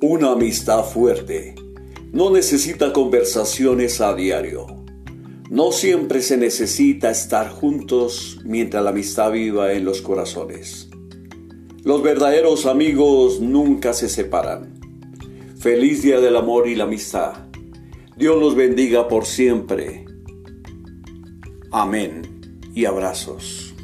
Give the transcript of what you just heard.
Una amistad fuerte no necesita conversaciones a diario. No siempre se necesita estar juntos mientras la amistad viva en los corazones. Los verdaderos amigos nunca se separan. Feliz Día del Amor y la Amistad. Dios los bendiga por siempre. Amén y abrazos.